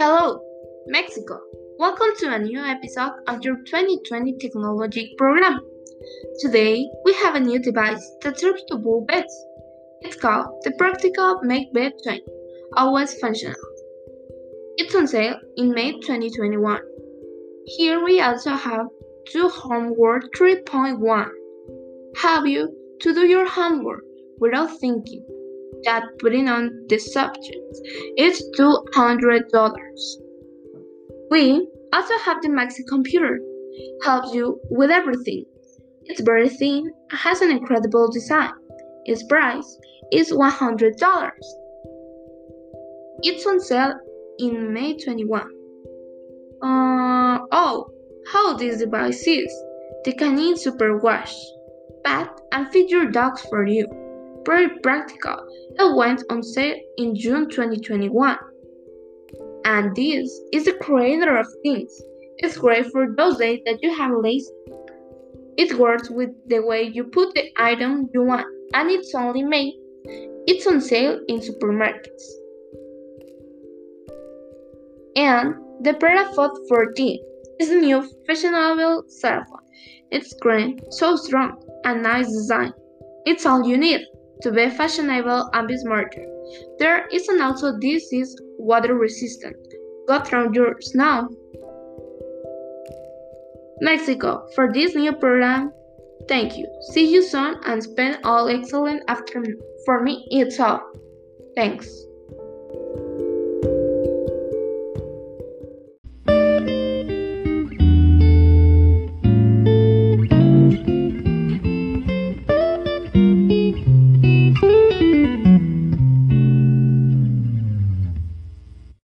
Hello, Mexico. Welcome to a new episode of your 2020 technology program. Today, we have a new device that serves to build beds. It's called the Practical Make Bed 20, always functional. It's on sale in May 2021. Here we also have two homework 3.1. Have you to do your homework without thinking that putting on the subject is $200. We also have the Maxi computer, helps you with everything. It's very thin, has an incredible design. Its price is $100. It's on sale in May 21. Uh, oh, how this device is. The Canine Super Wash. Pat and feed your dogs for you. Very practical. It went on sale in June 2021. And this is the creator of things. It's great for those days that you have lazy. It works with the way you put the item you want, and it's only made. It's on sale in supermarkets. And the Perafot 14 is a new fashionable cell phone. It's green, so strong, and nice design. It's all you need to be fashionable and be smarter. There is an also this is water resistant. Go through yours now. Mexico, for this new program, thank you. See you soon and spend all excellent afternoon. For me, it's all. Thanks.